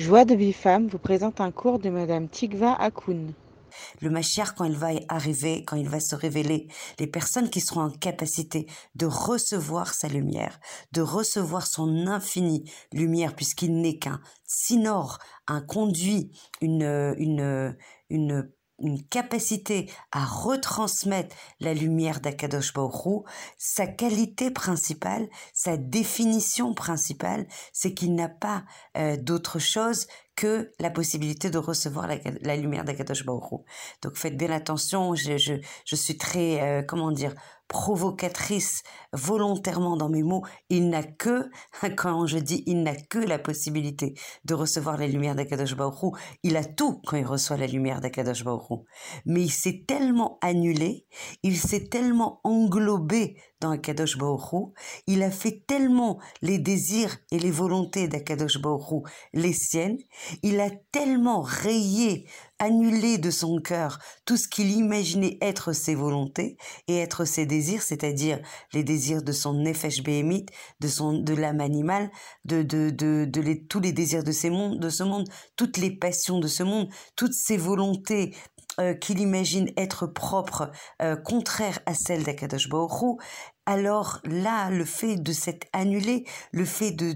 Joie de femme vous présente un cours de Madame Tikva Akoun. Le Mashiach, quand il va arriver, quand il va se révéler, les personnes qui seront en capacité de recevoir sa lumière, de recevoir son infinie lumière, puisqu'il n'est qu'un sinor, un conduit, une, une, une une capacité à retransmettre la lumière d'Akadosh Baruch sa qualité principale, sa définition principale, c'est qu'il n'a pas euh, d'autre chose que la possibilité de recevoir la, lumière d'Akadosh Baruch Donc faites bien attention, je, je, je suis très, euh, comment dire, provocatrice volontairement dans mes mots, il n'a que, quand je dis il n'a que la possibilité de recevoir la lumière d'Akadosh Baruch il a tout quand il reçoit la lumière d'Akadosh Baruch Mais il s'est tellement annulé, il s'est tellement englobé dans Akadosh Baruch il a fait tellement les désirs et les volontés d'Akadosh Baruch les siennes, il a tellement rayé annuler de son cœur tout ce qu'il imaginait être ses volontés et être ses désirs, c'est-à-dire les désirs de son nefesh de son de l'âme animale, de de de, de tous les désirs de ce monde, toutes les passions de ce monde, toutes ses volontés euh, qu'il imagine être propres, euh, contraires à celles d'Akadosh Baruch alors là, le fait de s'être annulé, le fait de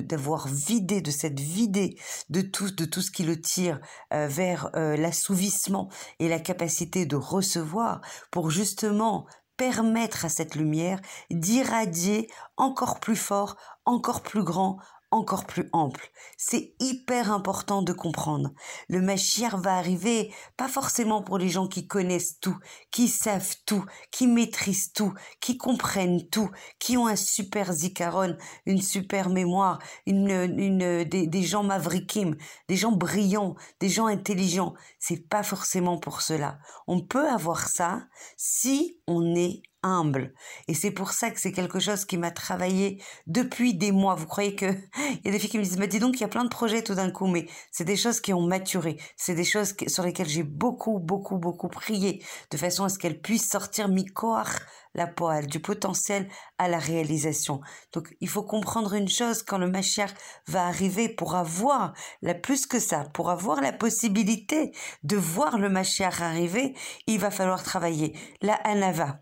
d'avoir vidé, de s'être vidé de tout, de tout ce qui le tire euh, vers l'assouvissement et la capacité de recevoir, pour justement permettre à cette lumière d'irradier encore plus fort, encore plus grand, encore plus ample. C'est hyper important de comprendre. Le Mashiach va arriver pas forcément pour les gens qui connaissent tout, qui savent tout, qui maîtrisent tout, qui comprennent tout, qui ont un super zikaron, une super mémoire, une, une, des, des gens mavrikim, des gens brillants, des gens intelligents. C'est pas forcément pour cela. On peut avoir ça si on est humble. Et c'est pour ça que c'est quelque chose qui m'a travaillé depuis des mois. Vous croyez que il y a des filles qui me disent, mais dis donc, il y a plein de projets tout d'un coup, mais c'est des choses qui ont maturé. C'est des choses sur lesquelles j'ai beaucoup, beaucoup, beaucoup prié, de façon à ce qu'elles puissent sortir mi-corps la poêle, du potentiel à la réalisation. Donc, il faut comprendre une chose, quand le Mashiach va arriver pour avoir, la plus que ça, pour avoir la possibilité de voir le Mashiach arriver, il va falloir travailler la Anava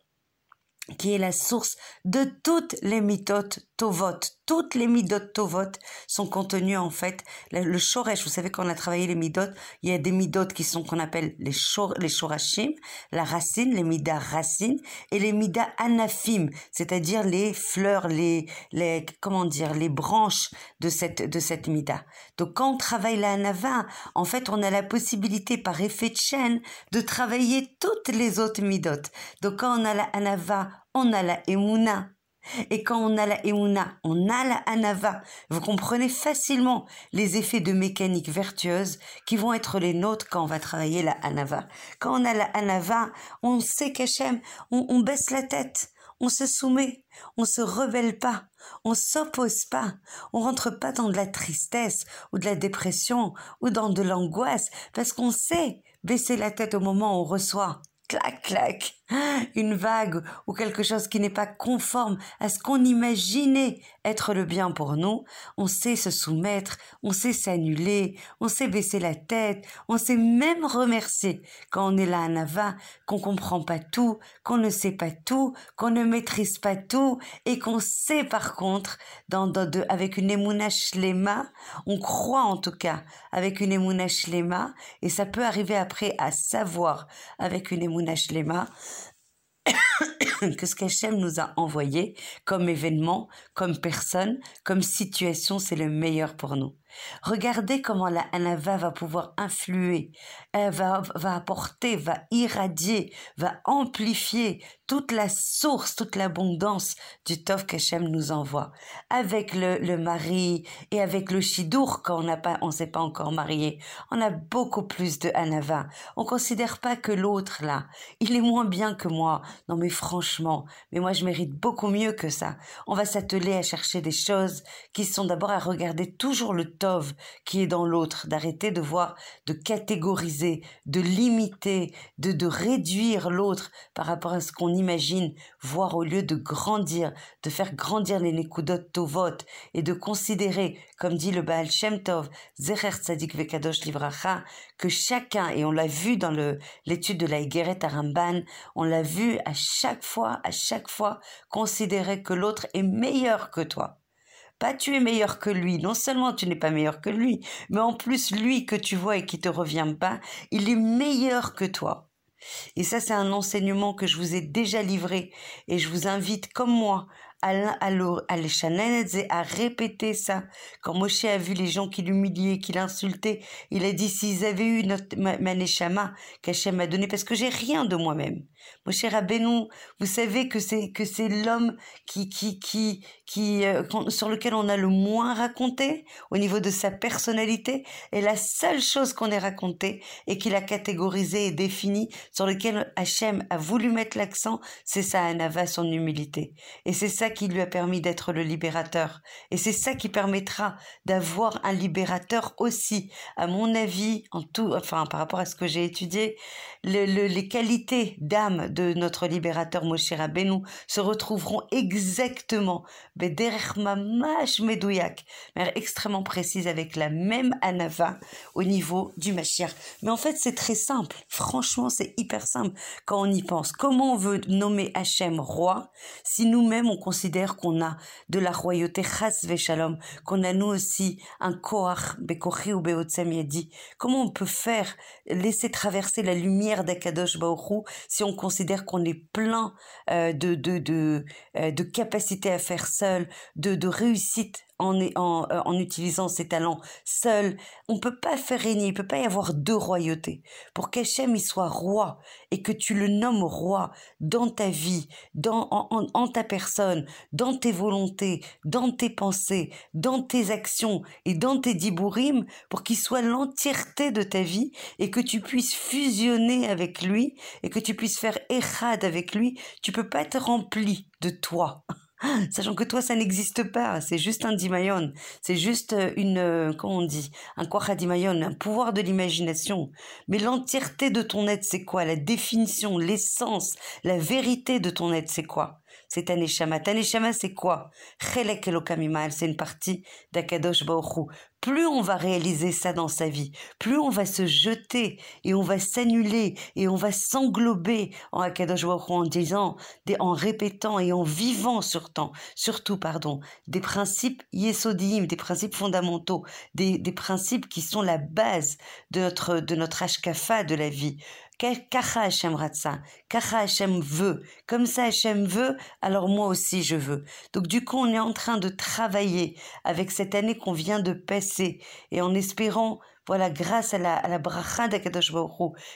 qui est la source de toutes les méthodes tovot. Toutes les midot tovot sont contenues en fait. Le, shoresh, vous savez qu'on a travaillé les midot, il y a des midot qui sont qu'on appelle les, shor, les shorashim, la racine, les midas racines, et les midas anafim, c'est-à-dire les fleurs, les, les, comment dire, les branches de cette, de cette mida. Donc quand on travaille la anava, en fait on a la possibilité par effet de chaîne de travailler toutes les autres midot. Donc quand on a la anava, on a la emuna, et quand on a la Euna, on a la Anava. Vous comprenez facilement les effets de mécanique vertueuse qui vont être les nôtres quand on va travailler la Anava. Quand on a la Anava, on sait qu'Hachem, on, on baisse la tête, on se soumet, on se rebelle pas, on s'oppose pas, on rentre pas dans de la tristesse ou de la dépression ou dans de l'angoisse parce qu'on sait baisser la tête au moment où on reçoit clac, clac, une vague ou quelque chose qui n'est pas conforme à ce qu'on imaginait être le bien pour nous, on sait se soumettre, on sait s'annuler, on sait baisser la tête, on sait même remercier quand on est là à Nava, qu'on comprend pas tout, qu'on ne sait pas tout, qu'on ne maîtrise pas tout et qu'on sait par contre, dans, avec une émouna shlema, on croit en tout cas avec une émouna shlema et ça peut arriver après à savoir avec une émouna shlema que ce qu'Hachem nous a envoyé comme événement, comme personne, comme situation, c'est le meilleur pour nous. Regardez comment la Hanava va pouvoir influer, elle va, apporter, va irradier, va amplifier toute la source, toute l'abondance du Tov qu'Hachem nous envoie. Avec le, mari et avec le Shidour, quand on n'a pas, s'est pas encore marié, on a beaucoup plus de Hanava. On considère pas que l'autre, là, il est moins bien que moi. Non mais franchement, mais moi je mérite beaucoup mieux que ça. On va s'atteler à chercher des choses qui sont d'abord à regarder toujours le tov qui est dans l'autre, d'arrêter de voir, de catégoriser, de limiter, de, de réduire l'autre par rapport à ce qu'on imagine, voir au lieu de grandir, de faire grandir les nekudot tovot et de considérer, comme dit le Baal Shem Tov, Zecher Tzadik Vekadosh Livracha, que chacun, et on l'a vu dans l'étude de la Higueret Aramban, on l'a vu à chaque fois, à chaque fois, considérer que l'autre est meilleur que toi. Pas tu es meilleur que lui, non seulement tu n'es pas meilleur que lui, mais en plus lui que tu vois et qui te revient pas, il est meilleur que toi. Et ça, c'est un enseignement que je vous ai déjà livré et je vous invite, comme moi, à, à, à répéter ça. Quand Moshe a vu les gens qui l'humiliaient, qui l'insultaient, il a dit s'ils avaient eu notre, ma, ma qu'Hachem m'a donné, parce que j'ai rien de moi-même. Moshe Rabbeinu, vous savez que c'est que c'est l'homme qui qui qui qui euh, sur lequel on a le moins raconté au niveau de sa personnalité, et la seule chose qu'on ait raconté et qu'il a catégorisé et défini, sur lequel Hachem a voulu mettre l'accent, c'est sa anava, son humilité. Et c'est ça qui lui a permis d'être le libérateur. Et c'est ça qui permettra d'avoir un libérateur aussi. À mon avis, en tout, enfin, par rapport à ce que j'ai étudié, les qualités d'âme de notre libérateur Moshe Rabbeinu se retrouveront exactement, bederech mamash medouyak, mais extrêmement précise avec la même anava au niveau du Mashiach. Mais en fait, c'est très simple. Franchement, c'est hyper simple quand on y pense. Comment on veut nommer Hachem roi si nous-mêmes on considère qu'on a de la royauté chas shalom, qu'on a nous aussi un koach bekochi ou beotsem yadi. Comment on peut faire laisser traverser la lumière d'Akadosh Baoru si on considère qu'on est plein euh, de de de, euh, de capacité à faire seul, de de réussite en, en, euh, en utilisant ses talents seul. On peut pas faire régner, il peut pas y avoir deux royautés. Pour qu'Hachem y soit roi et que tu le nommes roi dans ta vie, dans, en, en, ta personne, dans tes volontés, dans tes pensées, dans tes actions et dans tes dibourim, pour qu'il soit l'entièreté de ta vie et que tu puisses fusionner avec lui et que tu puisses faire érad avec lui, tu peux pas être rempli de toi. Sachant que toi, ça n'existe pas. C'est juste un dimayon. C'est juste euh, une, euh, comment on dit, un dimayon, un pouvoir de l'imagination. Mais l'entièreté de ton être, c'est quoi? La définition, l'essence, la vérité de ton être, c'est quoi? C'est Taneshama. Taneshama, c'est quoi? Chelek Elokamimal, c'est une partie d'Akadosh Baruch Plus on va réaliser ça dans sa vie, plus on va se jeter et on va s'annuler et on va s'englober en Akadosh Baruch en disant, en répétant et en vivant surtout, surtout pardon, des principes yesodiim, des principes fondamentaux, des, des principes qui sont la base de notre de notre ashkafa de la vie. Kacha Hashem Ratsa, Kacha Hashem veut. Comme ça Hashem veut, alors moi aussi je veux. Donc du coup, on est en train de travailler avec cette année qu'on vient de passer et en espérant voilà, grâce à la, à la bracha d'Akadosh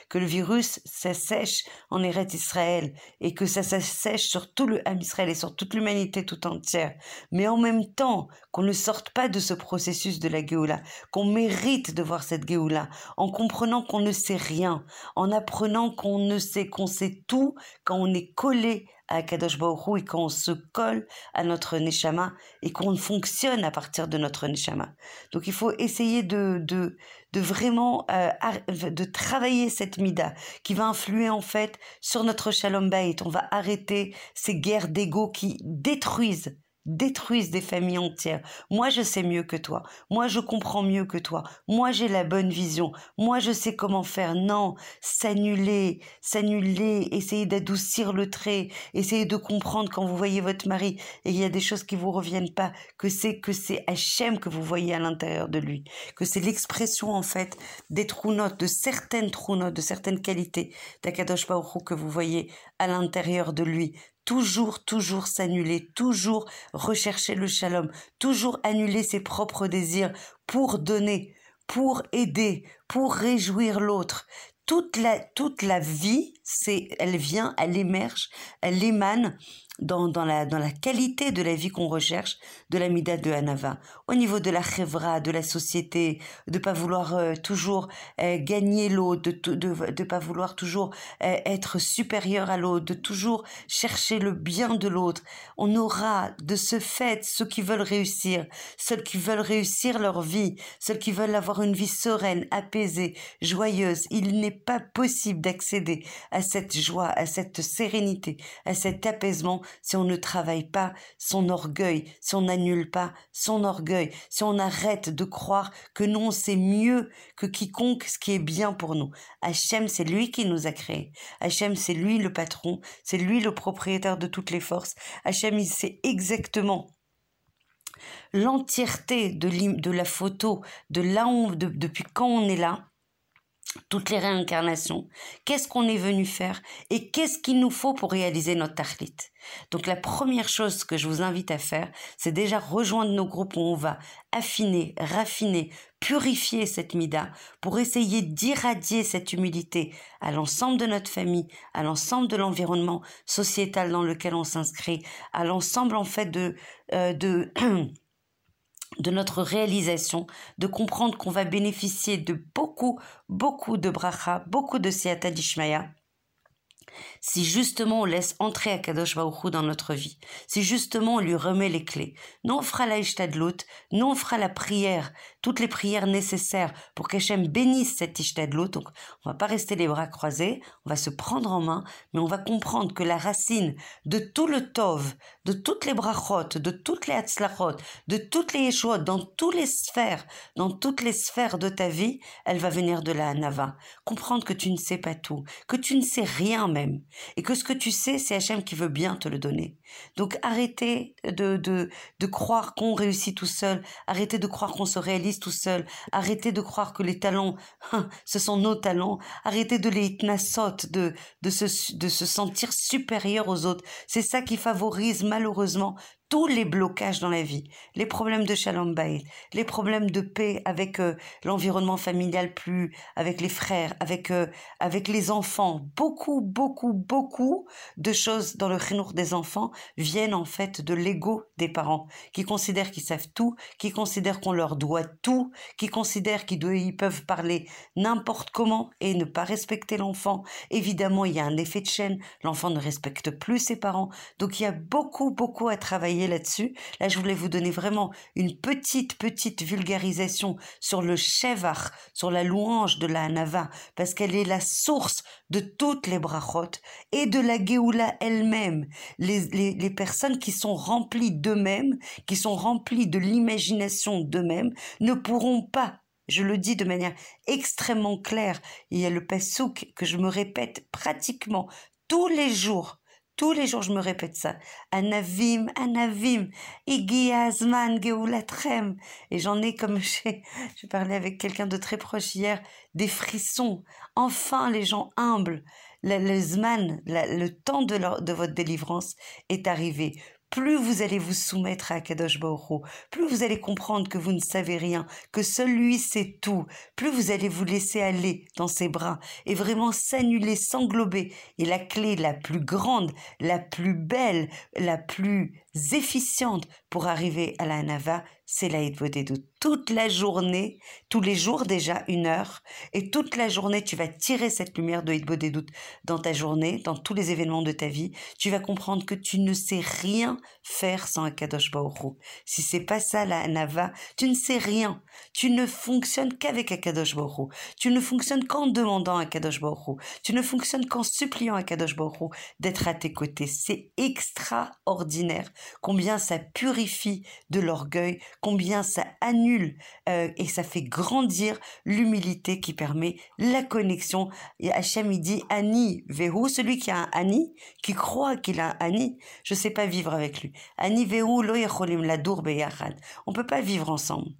que le virus s'assèche en Eretz Israël et que ça s'assèche sur tout le Ham Israël et sur toute l'humanité tout entière. Mais en même temps, qu'on ne sorte pas de ce processus de la Géoula, qu'on mérite de voir cette Géoula, en comprenant qu'on ne sait rien, en apprenant qu'on ne sait qu'on sait tout quand on est collé à Kadosh Baruch et qu'on se colle à notre Neshama et qu'on fonctionne à partir de notre Neshama. Donc il faut essayer de, de, de vraiment euh, de travailler cette mida qui va influer en fait sur notre Shalom Bayit. On va arrêter ces guerres d'ego qui détruisent détruisent des familles entières. Moi, je sais mieux que toi. Moi, je comprends mieux que toi. Moi, j'ai la bonne vision. Moi, je sais comment faire. Non, s'annuler, s'annuler, essayer d'adoucir le trait, essayer de comprendre quand vous voyez votre mari et il y a des choses qui vous reviennent pas, que c'est que c'est Hachem que vous voyez à l'intérieur de lui, que c'est l'expression en fait des trous notes, de certaines trous notes, de certaines qualités d'Akadosh Baruch que vous voyez à l'intérieur de lui toujours, toujours s'annuler, toujours rechercher le shalom, toujours annuler ses propres désirs pour donner, pour aider, pour réjouir l'autre. Toute la, toute la vie, c'est, elle vient, elle émerge, elle émane dans, dans, la, dans la qualité de la vie qu'on recherche de la Mida de Hanava. Au niveau de la chevra, de la société, de pas vouloir euh, toujours euh, gagner l'autre, de, de, de pas vouloir toujours euh, être supérieur à l'autre, de toujours chercher le bien de l'autre. On aura de ce fait ceux qui veulent réussir, ceux qui veulent réussir leur vie, ceux qui veulent avoir une vie sereine, apaisée, joyeuse. Il n'est pas possible d'accéder à cette joie, à cette sérénité, à cet apaisement si on ne travaille pas son orgueil, si on n'annule pas son orgueil, si on arrête de croire que non, c'est mieux que quiconque ce qui est bien pour nous. Hachem, c'est lui qui nous a créés. Hachem, c'est lui le patron, c'est lui le propriétaire de toutes les forces. Hachem, il sait exactement l'entièreté de, de la photo, de là depuis quand on est là, toutes les réincarnations, qu'est-ce qu'on est venu faire et qu'est-ce qu'il nous faut pour réaliser notre tahlit. Donc la première chose que je vous invite à faire, c'est déjà rejoindre nos groupes où on va affiner, raffiner, purifier cette mida pour essayer d'irradier cette humilité à l'ensemble de notre famille, à l'ensemble de l'environnement sociétal dans lequel on s'inscrit, à l'ensemble en fait de euh, de de notre réalisation, de comprendre qu'on va bénéficier de beaucoup, beaucoup de bracha, beaucoup de siata dishmaya, si justement on laisse entrer Akadosh Baruch dans notre vie, si justement on lui remet les clés, non on fera la non on fera la prière, toutes les prières nécessaires pour qu'Hachem bénisse cette Ishtadlut, donc on va pas rester les bras croisés, on va se prendre en main, mais on va comprendre que la racine de tout le Tov, de toutes les brachot, de toutes les Hatzlachot, de toutes les Yeshuot, dans toutes les sphères, dans toutes les sphères de ta vie, elle va venir de la Hanava. Comprendre que tu ne sais pas tout, que tu ne sais rien même, et que ce que tu sais, c'est Hachem qui veut bien te le donner. Donc arrêtez de, de, de croire qu'on réussit tout seul, arrêtez de croire qu'on se réalise tout seul, arrêtez de croire que les talents, hein, ce sont nos talents, arrêtez de les nassot, de, de, se, de se sentir supérieur aux autres. C'est ça qui favorise malheureusement tous les blocages dans la vie, les problèmes de shalom bayit, les problèmes de paix avec euh, l'environnement familial plus, avec les frères, avec euh, avec les enfants, beaucoup beaucoup beaucoup de choses dans le chinour des enfants viennent en fait de l'ego des parents qui considèrent qu'ils savent tout, qui considèrent qu'on leur doit tout, qui considèrent qu'ils ils peuvent parler n'importe comment et ne pas respecter l'enfant. Évidemment, il y a un effet de chaîne, l'enfant ne respecte plus ses parents. Donc il y a beaucoup beaucoup à travailler là-dessus. Là, je voulais vous donner vraiment une petite, petite vulgarisation sur le Shevar, sur la louange de la Hanava, parce qu'elle est la source de toutes les brachot et de la Géoula elle-même. Les, les, les personnes qui sont remplies d'eux-mêmes, qui sont remplies de l'imagination d'eux-mêmes, ne pourront pas je le dis de manière extrêmement claire. Il y a le pasouk que je me répète pratiquement tous les jours tous les jours, je me répète ça. Anavim, Anavim, Igi Azman, Geulatrem. Et j'en ai, comme j'ai, je parlais avec quelqu'un de très proche hier, des frissons. Enfin, les gens humbles. Le, le Zman, le temps de, de votre délivrance est arrivé plus vous allez vous soumettre à Kadosh Baruch plus vous allez comprendre que vous ne savez rien, que seul lui sait tout, plus vous allez vous laisser aller dans ses bras et vraiment s'annuler, s'englober. Et la clé la plus grande, la plus belle, la plus efficiente pour arriver à la Nava, c'est la doutes. Toute la journée, tous les jours déjà, une heure, et toute la journée, tu vas tirer cette lumière de doutes dans ta journée, dans tous les événements de ta vie. Tu vas comprendre que tu ne sais rien faire sans un Kadosh Baoru. Si c'est pas ça la Nava, tu ne sais rien. Tu ne fonctionnes qu'avec un Kadosh Baoru. Tu ne fonctionnes qu'en demandant à Kadosh Baoru. Tu ne fonctionnes qu'en suppliant à Kadosh Baoru d'être à tes côtés. C'est extraordinaire combien ça purifie de l'orgueil, combien ça annule euh, et ça fait grandir l'humilité qui permet la connexion. Et Hachem, il dit Ani, Vehu, celui qui a un Ani, qui croit qu'il a un Ani, je sais pas vivre avec lui. Ani, Vehu, lo la dour On peut pas vivre ensemble.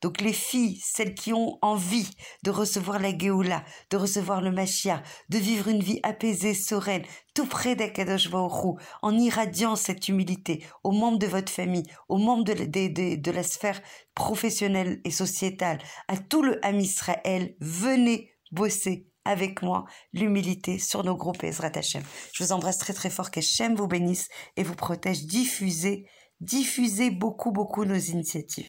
Donc les filles, celles qui ont envie de recevoir la Géoula, de recevoir le Machia, de vivre une vie apaisée, sereine, tout près d'Akadosh Baruch en irradiant cette humilité aux membres de votre famille, aux membres de, la sphère professionnelle et sociétale, à tout le Ham Israël, venez bosser avec moi l'humilité sur nos groupes Ezrat Hashem. Je vous embrasse très très fort, que Shem vous bénisse et vous protège. Diffusez, diffusez beaucoup beaucoup nos initiatives.